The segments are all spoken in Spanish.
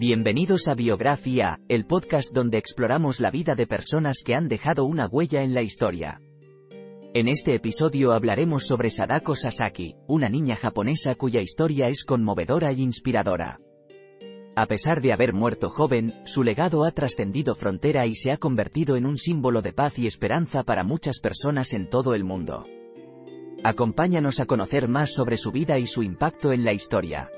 Bienvenidos a Biografía, el podcast donde exploramos la vida de personas que han dejado una huella en la historia. En este episodio hablaremos sobre Sadako Sasaki, una niña japonesa cuya historia es conmovedora e inspiradora. A pesar de haber muerto joven, su legado ha trascendido frontera y se ha convertido en un símbolo de paz y esperanza para muchas personas en todo el mundo. Acompáñanos a conocer más sobre su vida y su impacto en la historia.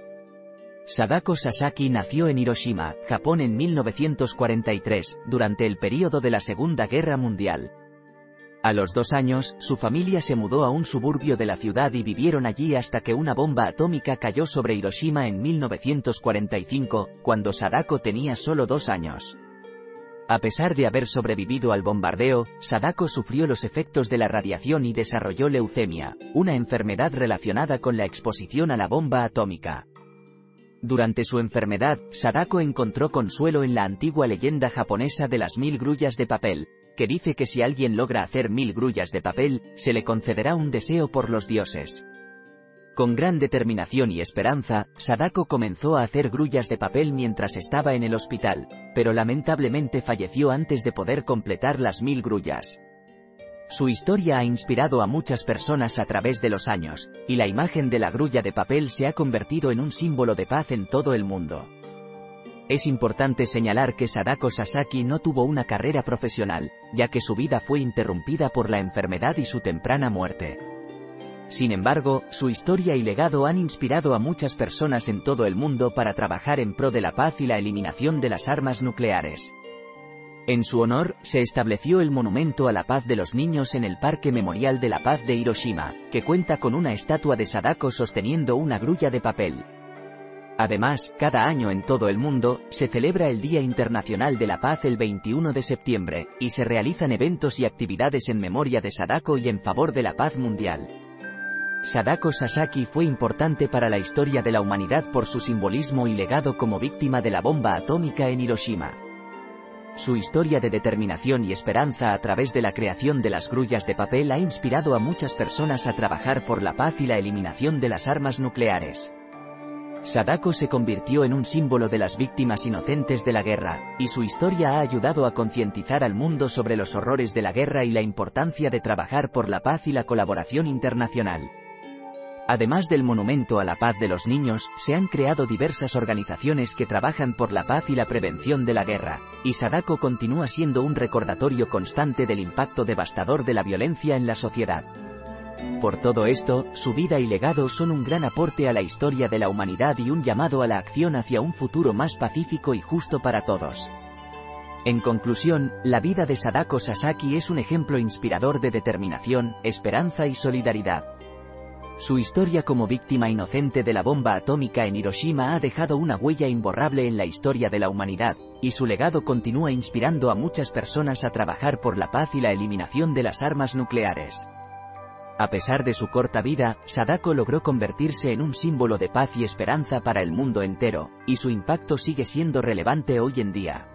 Sadako Sasaki nació en Hiroshima, Japón en 1943, durante el período de la Segunda Guerra Mundial. A los dos años, su familia se mudó a un suburbio de la ciudad y vivieron allí hasta que una bomba atómica cayó sobre Hiroshima en 1945, cuando Sadako tenía solo dos años. A pesar de haber sobrevivido al bombardeo, Sadako sufrió los efectos de la radiación y desarrolló leucemia, una enfermedad relacionada con la exposición a la bomba atómica. Durante su enfermedad, Sadako encontró consuelo en la antigua leyenda japonesa de las mil grullas de papel, que dice que si alguien logra hacer mil grullas de papel, se le concederá un deseo por los dioses. Con gran determinación y esperanza, Sadako comenzó a hacer grullas de papel mientras estaba en el hospital, pero lamentablemente falleció antes de poder completar las mil grullas. Su historia ha inspirado a muchas personas a través de los años, y la imagen de la grulla de papel se ha convertido en un símbolo de paz en todo el mundo. Es importante señalar que Sadako Sasaki no tuvo una carrera profesional, ya que su vida fue interrumpida por la enfermedad y su temprana muerte. Sin embargo, su historia y legado han inspirado a muchas personas en todo el mundo para trabajar en pro de la paz y la eliminación de las armas nucleares. En su honor, se estableció el Monumento a la Paz de los Niños en el Parque Memorial de la Paz de Hiroshima, que cuenta con una estatua de Sadako sosteniendo una grulla de papel. Además, cada año en todo el mundo, se celebra el Día Internacional de la Paz el 21 de septiembre, y se realizan eventos y actividades en memoria de Sadako y en favor de la paz mundial. Sadako Sasaki fue importante para la historia de la humanidad por su simbolismo y legado como víctima de la bomba atómica en Hiroshima. Su historia de determinación y esperanza a través de la creación de las grullas de papel ha inspirado a muchas personas a trabajar por la paz y la eliminación de las armas nucleares. Sadako se convirtió en un símbolo de las víctimas inocentes de la guerra, y su historia ha ayudado a concientizar al mundo sobre los horrores de la guerra y la importancia de trabajar por la paz y la colaboración internacional. Además del Monumento a la Paz de los Niños, se han creado diversas organizaciones que trabajan por la paz y la prevención de la guerra, y Sadako continúa siendo un recordatorio constante del impacto devastador de la violencia en la sociedad. Por todo esto, su vida y legado son un gran aporte a la historia de la humanidad y un llamado a la acción hacia un futuro más pacífico y justo para todos. En conclusión, la vida de Sadako Sasaki es un ejemplo inspirador de determinación, esperanza y solidaridad. Su historia como víctima inocente de la bomba atómica en Hiroshima ha dejado una huella imborrable en la historia de la humanidad, y su legado continúa inspirando a muchas personas a trabajar por la paz y la eliminación de las armas nucleares. A pesar de su corta vida, Sadako logró convertirse en un símbolo de paz y esperanza para el mundo entero, y su impacto sigue siendo relevante hoy en día.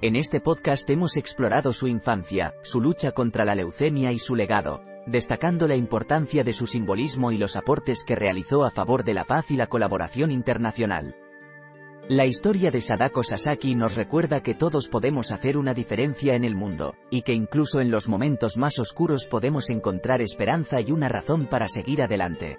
En este podcast hemos explorado su infancia, su lucha contra la leucemia y su legado, destacando la importancia de su simbolismo y los aportes que realizó a favor de la paz y la colaboración internacional. La historia de Sadako Sasaki nos recuerda que todos podemos hacer una diferencia en el mundo, y que incluso en los momentos más oscuros podemos encontrar esperanza y una razón para seguir adelante.